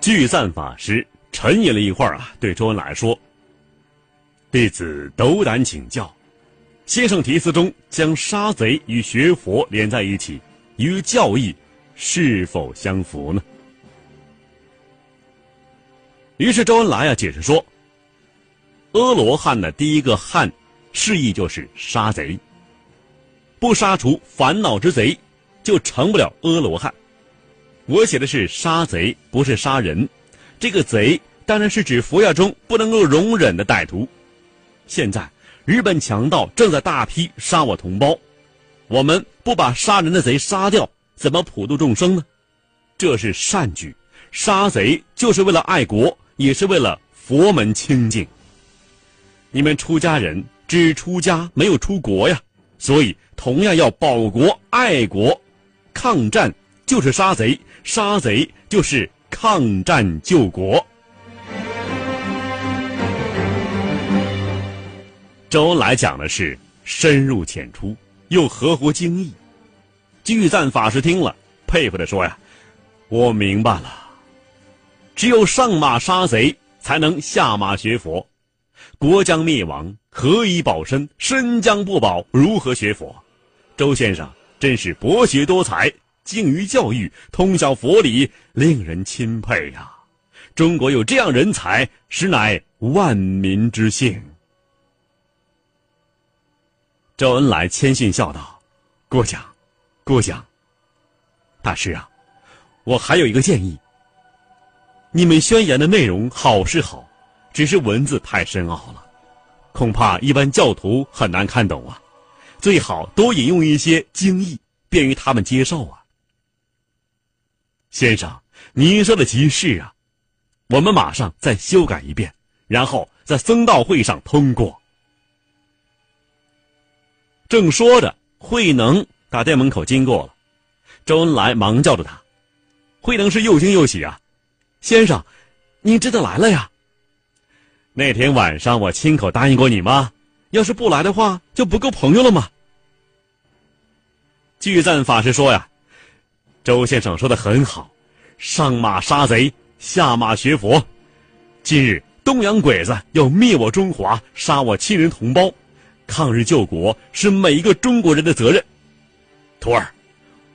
聚赞法师沉吟了一会儿啊，对周恩来说：“弟子斗胆请教，先生题词中将杀贼与学佛连在一起，与教义是否相符呢？”于是周恩来啊解释说：“阿罗汉的第一个汉，释义就是杀贼。不杀除烦恼之贼，就成不了阿罗汉。”我写的是杀贼，不是杀人。这个贼当然是指佛教中不能够容忍的歹徒。现在日本强盗正在大批杀我同胞，我们不把杀人的贼杀掉，怎么普度众生呢？这是善举，杀贼就是为了爱国，也是为了佛门清净。你们出家人只出家没有出国呀，所以同样要保国爱国，抗战就是杀贼。杀贼就是抗战救国。周恩来讲的是深入浅出，又合乎经义。聚赞法师听了，佩服的说：“呀，我明白了，只有上马杀贼，才能下马学佛。国将灭亡，何以保身？身将不保，如何学佛？周先生真是博学多才。”精于教育，通晓佛理，令人钦佩呀！中国有这样人才，实乃万民之幸。周恩来谦逊笑道：“过奖，过奖。大师啊，我还有一个建议。你们宣言的内容好是好，只是文字太深奥了，恐怕一般教徒很难看懂啊。最好多引用一些经义，便于他们接受啊。”先生，您说的极是啊，我们马上再修改一遍，然后在僧道会上通过。正说着，慧能打店门口经过了，周恩来忙叫住他。慧能是又惊又喜啊，先生，您真的来了呀？那天晚上我亲口答应过你吗？要是不来的话，就不够朋友了吗？聚赞法师说呀。周先生说的很好，上马杀贼，下马学佛。今日东洋鬼子要灭我中华，杀我亲人同胞，抗日救国是每一个中国人的责任。徒儿，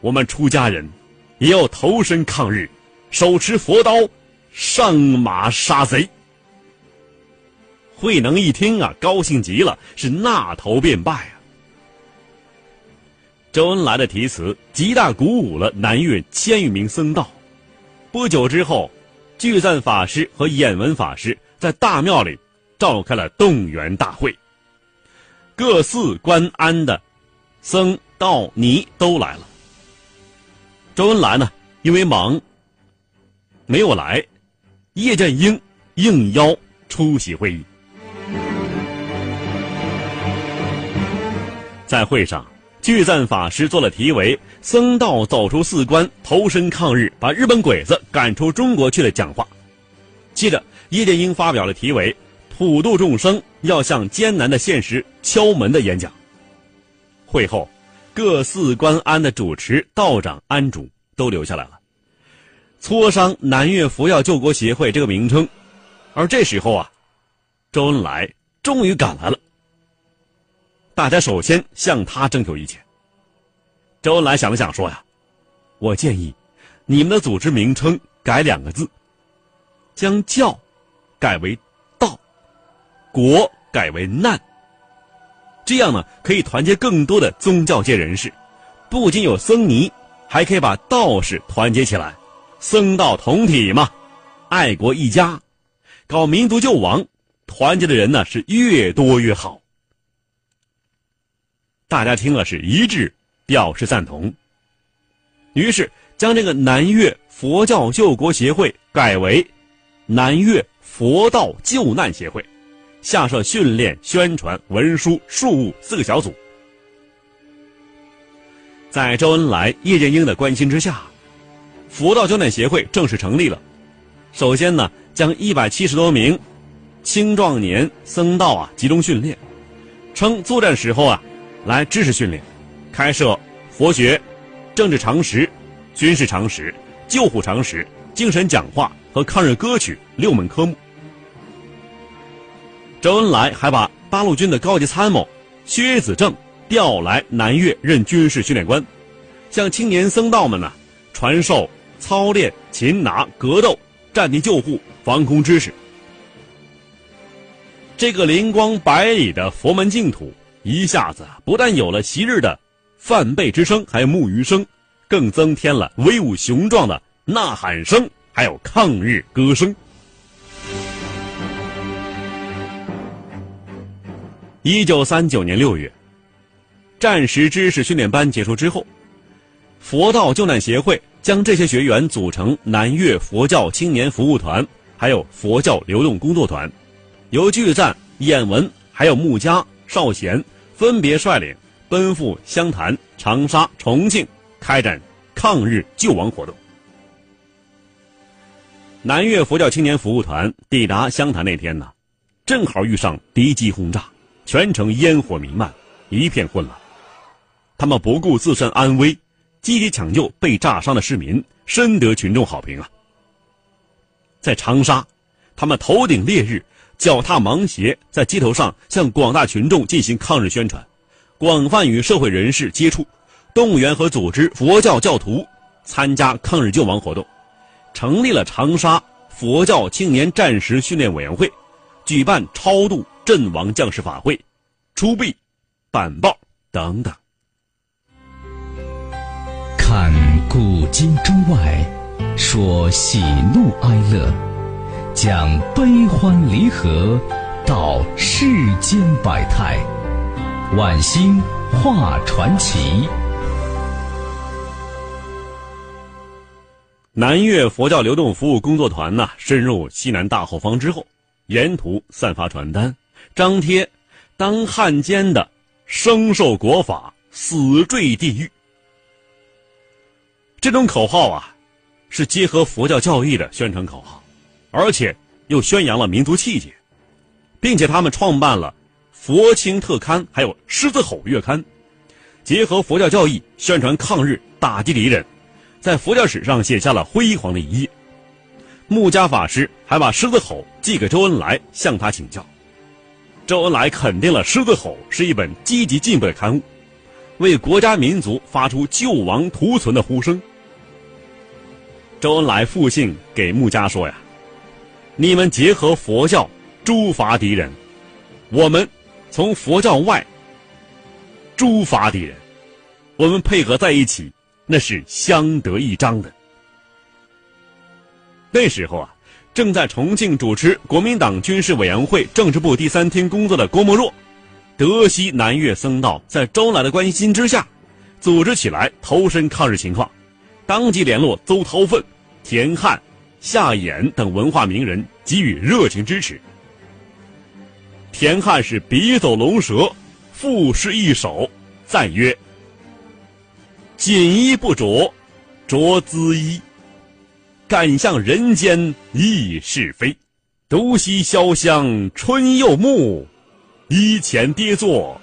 我们出家人也要投身抗日，手持佛刀，上马杀贼。慧能一听啊，高兴极了，是纳头便拜啊。周恩来的题词极大鼓舞了南岳千余名僧道。不久之后，聚赞法师和演文法师在大庙里召开了动员大会。各寺关安的僧道尼都来了。周恩来呢，因为忙没有来，叶剑英应邀出席会议。在会上。聚赞法师做了题为“僧道走出寺关，投身抗日，把日本鬼子赶出中国去”的讲话。接着，叶剑英发表了题为“普度众生，要向艰难的现实敲门”的演讲。会后，各寺关庵的主持道长、庵主都留下来了，磋商南岳佛教救国协会这个名称。而这时候啊，周恩来终于赶来了。大家首先向他征求意见。周恩来想了想，说：“呀，我建议你们的组织名称改两个字，将‘教’改为‘道’，‘国’改为‘难’。这样呢，可以团结更多的宗教界人士。不仅有僧尼，还可以把道士团结起来，僧道同体嘛，爱国一家，搞民族救亡，团结的人呢是越多越好。大家听了是一致表示赞同，于是将这个南岳佛教救国协会改为南岳佛道救难协会，下设训练、宣传、文书、庶务四个小组。在周恩来、叶剑英的关心之下，佛道救难协会正式成立了。首先呢，将一百七十多名青壮年僧道啊集中训练，称作战时候啊。来知识训练，开设佛学、政治常识、军事常识、救护常识、精神讲话和抗日歌曲六门科目。周恩来还把八路军的高级参谋薛子正调来南岳任军事训练官，向青年僧道们呢传授操练擒拿、格斗、战地救护、防空知识。这个灵光百里的佛门净土。一下子不但有了昔日的梵呗之声，还有木鱼声，更增添了威武雄壮的呐喊声，还有抗日歌声。一九三九年六月，战时知识训练班结束之后，佛道救难协会将这些学员组成南岳佛教青年服务团，还有佛教流动工作团，由巨赞、演文还有穆家。少贤分别率领奔赴湘潭、长沙、重庆，开展抗日救亡活动。南岳佛教青年服务团抵达湘潭那天呢，正好遇上敌机轰炸，全城烟火弥漫，一片混乱。他们不顾自身安危，积极抢救被炸伤的市民，深得群众好评啊。在长沙，他们头顶烈日。脚踏芒鞋，在街头上向广大群众进行抗日宣传，广泛与社会人士接触，动员和组织佛教教徒参加抗日救亡活动，成立了长沙佛教青年战时训练委员会，举办超度阵亡将士法会，出币、板报等等。看古今中外，说喜怒哀乐。讲悲欢离合，道世间百态，晚星画传奇。南岳佛教流动服务工作团呢，深入西南大后方之后，沿途散发传单，张贴“当汉奸的生受国法，死坠地狱”这种口号啊，是结合佛教教义的宣传口号。而且又宣扬了民族气节，并且他们创办了《佛青特刊》还有《狮子吼月刊》，结合佛教教义宣传抗日、打击敌人，在佛教史上写下了辉煌的一页。穆家法师还把《狮子吼》寄给周恩来，向他请教。周恩来肯定了《狮子吼》是一本积极进步的刊物，为国家民族发出救亡图存的呼声。周恩来复信给穆家说呀。你们结合佛教诛伐敌人，我们从佛教外诛伐敌人，我们配合在一起，那是相得益彰的。那时候啊，正在重庆主持国民党军事委员会政治部第三厅工作的郭沫若，德悉南岳僧道在周恩来的关心之下，组织起来投身抗日情况，当即联络邹韬奋、田汉。夏衍等文化名人给予热情支持。田汉是笔走龙蛇，赋诗一首，赞曰：“锦衣不着，着缁衣。敢向人间议是非，独惜潇湘春又暮，衣前跌坐，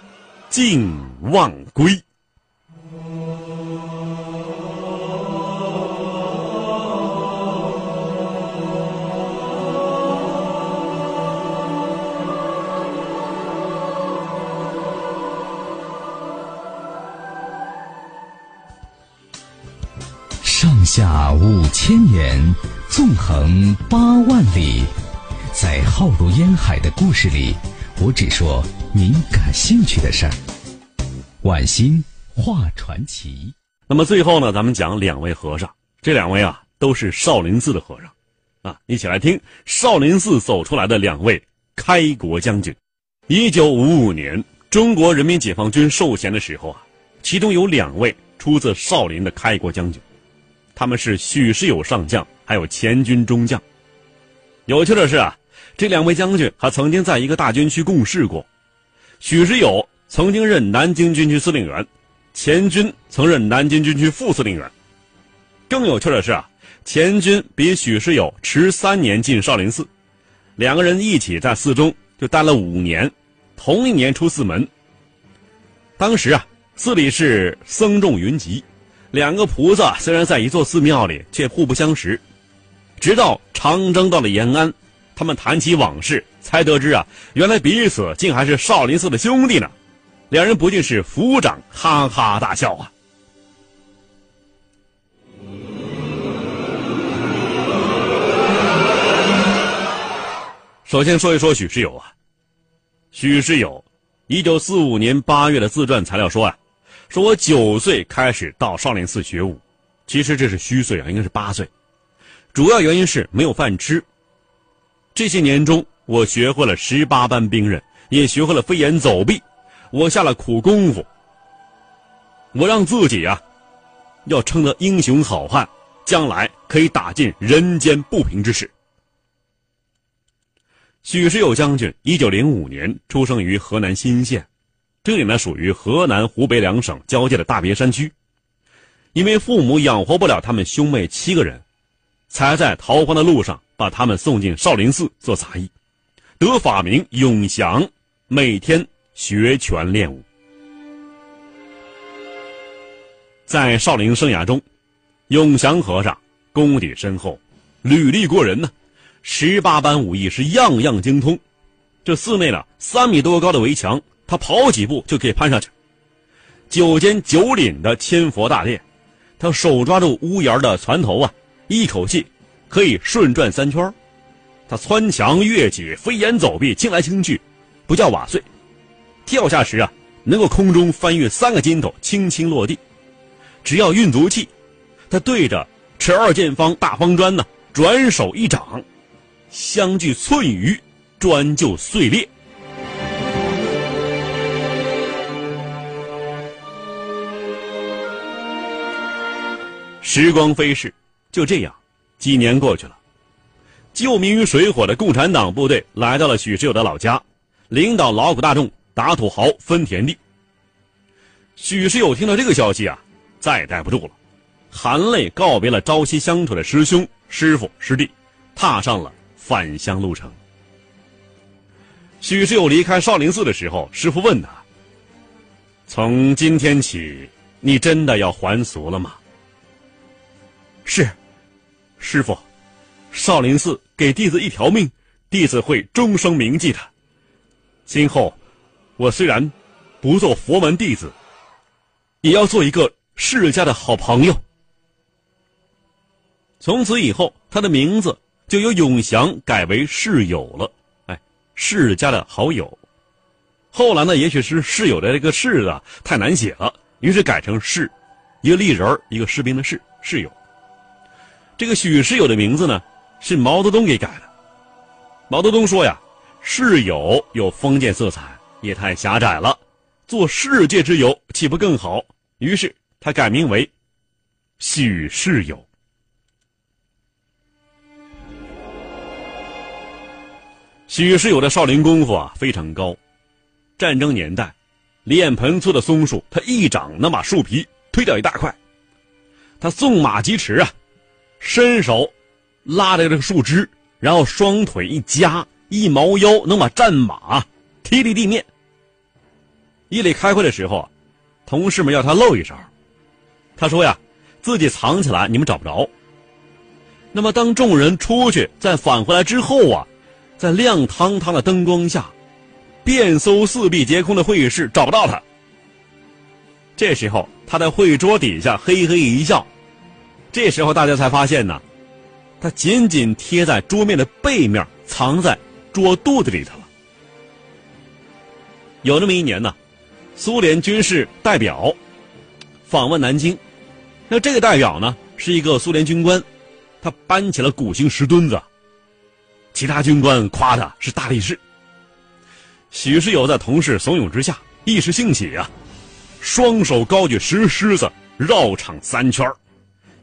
尽忘归。”下五千年，纵横八万里，在浩如烟海的故事里，我只说您感兴趣的事儿。晚星画传奇。那么最后呢，咱们讲两位和尚，这两位啊都是少林寺的和尚，啊，一起来听少林寺走出来的两位开国将军。一九五五年，中国人民解放军授衔的时候啊，其中有两位出自少林的开国将军，他们是许世友上将，还有钱军中将。有趣的是啊，这两位将军还曾经在一个大军区共事过，许世友曾经任南京军区司令员。钱军曾任南京军区副司令员。更有趣的是啊，钱军比许世友迟三年进少林寺，两个人一起在寺中就待了五年，同一年出寺门。当时啊，寺里是僧众云集，两个菩萨虽然在一座寺庙里，却互不相识。直到长征到了延安，他们谈起往事，才得知啊，原来彼此竟还是少林寺的兄弟呢。两人不禁是抚掌哈哈大笑啊！首先说一说许世友啊，许世友，一九四五年八月的自传材料说啊，说我九岁开始到少林寺学武，其实这是虚岁啊，应该是八岁，主要原因是没有饭吃。这些年中，我学会了十八般兵刃，也学会了飞檐走壁。我下了苦功夫，我让自己啊，要称得英雄好汉，将来可以打尽人间不平之事。许世友将军，一九零五年出生于河南新县，这里呢属于河南、湖北两省交界的大别山区。因为父母养活不了他们兄妹七个人，才在逃荒的路上把他们送进少林寺做杂役，得法名永祥，每天。学拳练武，在少林生涯中，永祥和尚功底深厚，履历过人呢，十八般武艺是样样精通。这寺内呢，三米多高的围墙，他跑几步就可以攀上去；九间九岭的千佛大殿，他手抓住屋檐的船头啊，一口气可以顺转三圈他穿墙越脊，飞檐走壁，轻来轻去，不叫瓦碎。跳下时啊，能够空中翻越三个筋头，轻轻落地。只要运足气，他对着持二见方大方砖呢，转手一掌，相距寸余，砖就碎裂。时光飞逝，就这样，几年过去了，救民于水火的共产党部队来到了许世友的老家，领导劳苦大众。打土豪分田地。许世友听到这个消息啊，再也待不住了，含泪告别了朝夕相处的师兄、师傅、师弟，踏上了返乡路程。许世友离开少林寺的时候，师傅问他：“从今天起，你真的要还俗了吗？”“是，师傅，少林寺给弟子一条命，弟子会终生铭记的。今后。”我虽然不做佛门弟子，也要做一个释家的好朋友。从此以后，他的名字就由永祥改为世友了。哎，释家的好友。后来呢，也许是世友的这个“世”啊太难写了，于是改成“世”，一个立人一个士兵的“士”，世友。这个许世友的名字呢，是毛泽东给改的。毛泽东说呀：“世友有封建色彩。”也太狭窄了，做世界之友岂不更好？于是他改名为许世友。许世友的少林功夫啊非常高，战争年代，练盆粗的松树，他一掌能把树皮推掉一大块。他纵马疾驰啊，伸手拉着这个树枝，然后双腿一夹，一猫腰能把战马踢离地面。夜里开会的时候，同事们要他露一手，他说呀，自己藏起来，你们找不着。那么当众人出去再返回来之后啊，在亮堂堂的灯光下，遍搜四壁皆空的会议室找不到他。这时候他在会桌底下嘿嘿一笑，这时候大家才发现呢，他紧紧贴在桌面的背面，藏在桌肚子里头了。有那么一年呢。苏联军事代表访问南京，那这个代表呢，是一个苏联军官，他搬起了古形石墩子。其他军官夸他是大力士。许世友在同事怂恿之下，一时兴起啊，双手高举石狮子绕场三圈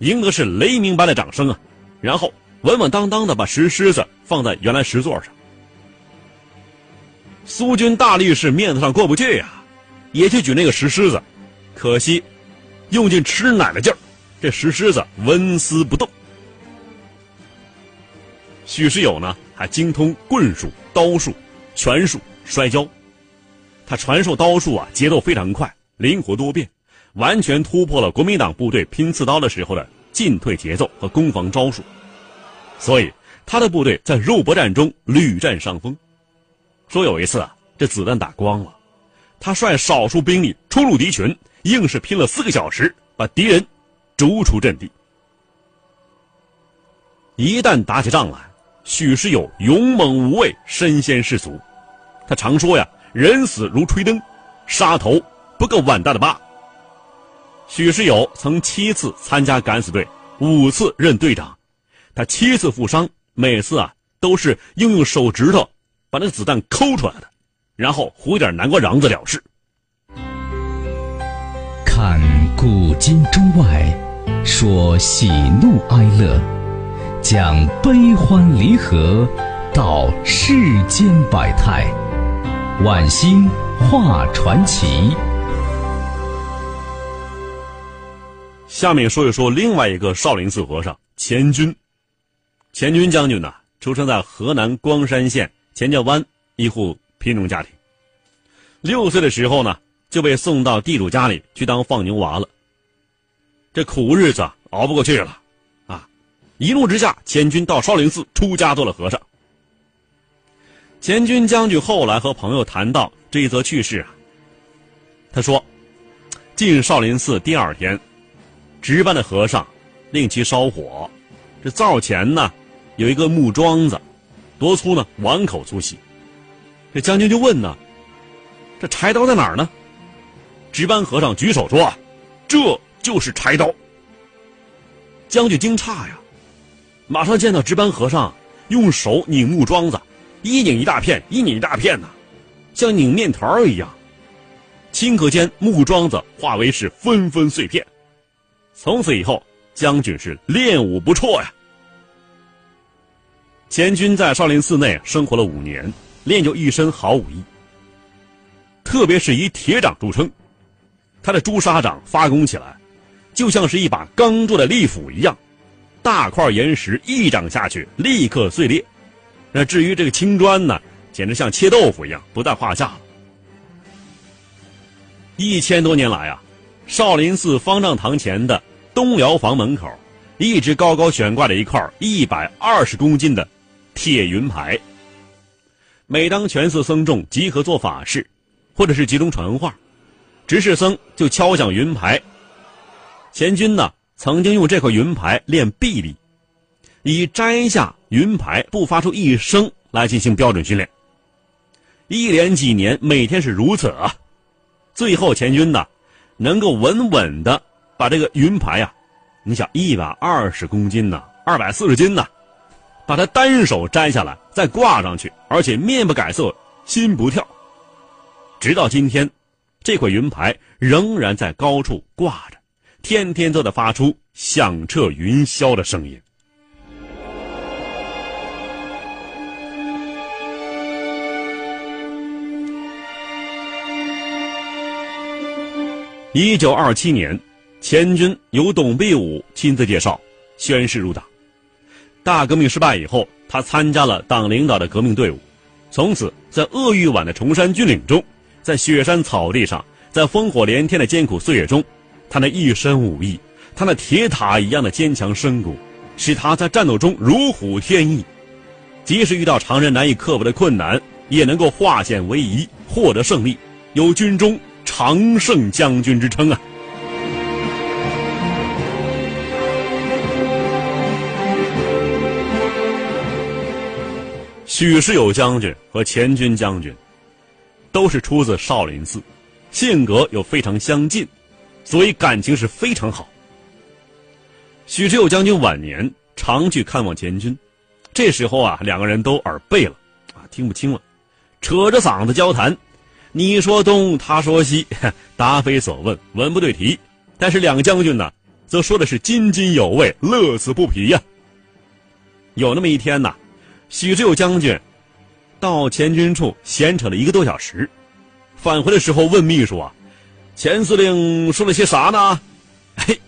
赢得是雷鸣般的掌声啊，然后稳稳当当的把石狮子放在原来石座上。苏军大力士面子上过不去呀，也去举那个石狮子，可惜用尽吃奶的劲儿，这石狮子纹丝不动。许世友呢，还精通棍术、刀术、拳术、摔跤。他传授刀术啊，节奏非常快，灵活多变，完全突破了国民党部队拼刺刀的时候的进退节奏和攻防招数。所以，他的部队在肉搏战中屡占上风。说有一次啊，这子弹打光了，他率少数兵力冲入敌群，硬是拼了四个小时，把敌人逐出阵地。一旦打起仗来，许世友勇猛无畏，身先士卒。他常说呀：“人死如吹灯，杀头不够碗大的疤。”许世友曾七次参加敢死队，五次任队长。他七次负伤，每次啊都是应用手指头把那子弹抠出来的，然后糊点南瓜瓤子了事。看古今中外，说喜怒哀乐。讲悲欢离合，道世间百态，晚星画传奇。下面说一说另外一个少林寺和尚钱军。钱军将军呢，出生在河南光山县钱家湾一户贫农家庭。六岁的时候呢，就被送到地主家里去当放牛娃了。这苦日子熬不过去了。啊一怒之下，钱军到少林寺出家做了和尚。钱军将军后来和朋友谈到这一则趣事啊，他说：“进少林寺第二天，值班的和尚令其烧火，这灶前呢有一个木桩子，多粗呢？碗口粗细。这将军就问呢：这柴刀在哪儿呢？值班和尚举手说：这就是柴刀。将军惊诧呀。”马上见到值班和尚用手拧木桩子，一拧一大片，一拧一大片呐，像拧面条一样。顷刻间，木桩子化为是纷纷碎片。从此以后，将军是练武不辍呀。钱军在少林寺内生活了五年，练就一身好武艺。特别是以铁掌著称，他的朱砂掌发功起来，就像是一把刚铸的利斧一样。大块岩石一掌下去，立刻碎裂。那至于这个青砖呢，简直像切豆腐一样，不在话下。一千多年来啊，少林寺方丈堂前的东辽房门口，一直高高悬挂着一块一百二十公斤的铁云牌。每当全寺僧众集合做法事，或者是集中传话，执事僧就敲响云牌。前军呢？曾经用这块云牌练臂力，以摘下云牌不发出一声来进行标准训练。一连几年，每天是如此啊。最后，钱军呢，能够稳稳的把这个云牌呀，你想一百二十公斤呢，二百四十斤呢，把它单手摘下来再挂上去，而且面不改色心不跳。直到今天，这块云牌仍然在高处挂着。天天都在发出响彻云霄的声音。一九二七年，钱军由董必武亲自介绍，宣誓入党。大革命失败以后，他参加了党领导的革命队伍，从此在鄂豫皖的崇山峻岭中，在雪山草地上，在烽火连天的艰苦岁月中。他那一身武艺，他那铁塔一样的坚强身骨，使他在战斗中如虎添翼，即使遇到常人难以克服的困难，也能够化险为夷，获得胜利，有军中常胜将军之称啊！许世友将军和钱军将军，都是出自少林寺，性格又非常相近。所以感情是非常好。许世友将军晚年常去看望钱军，这时候啊，两个人都耳背了，啊，听不清了，扯着嗓子交谈，你说东，他说西，答非所问，文不对题。但是两个将军呢，则说的是津津有味，乐此不疲呀。有那么一天呐，许知友将军到前军处闲扯了一个多小时，返回的时候问秘书啊：“钱司令说了些啥呢？” 嘿。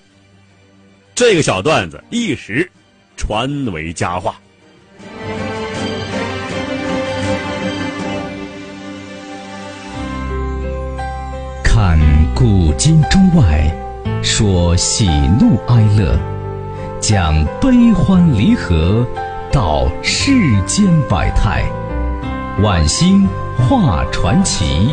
这个小段子一时传为佳话。看古今中外，说喜怒哀乐，讲悲欢离合，道世间百态，晚星画传奇。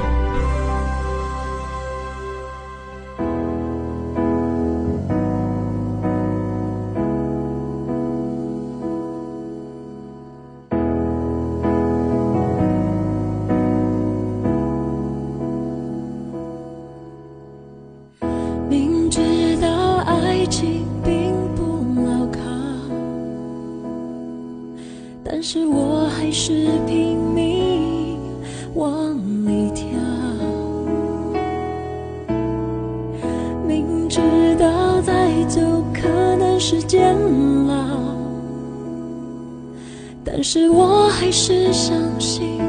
还是相信，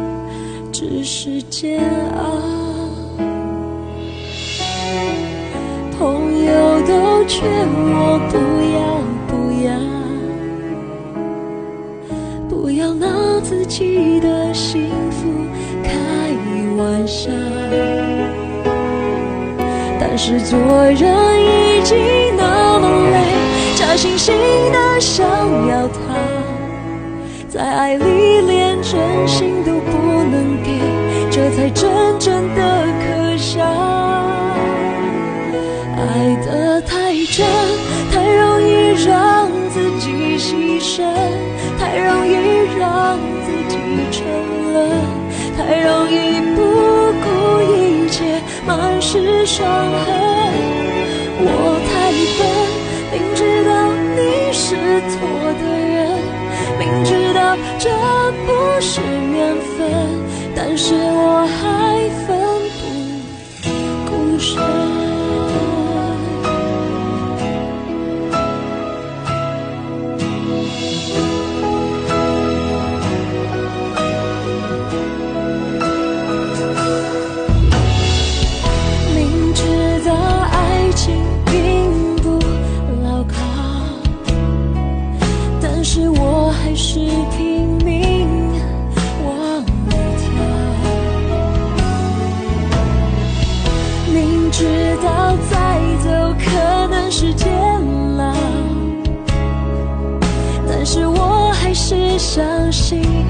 只是煎熬。朋友都劝我不要不要，不要拿自己的幸福开玩笑。但是做人已经那么累，假惺惺的想要他。在爱里连真心都不能给，这才真正的可笑。爱得太真，太容易让自己牺牲，太容易让自己沉沦，太容易不顾一切，满是伤痕。相信。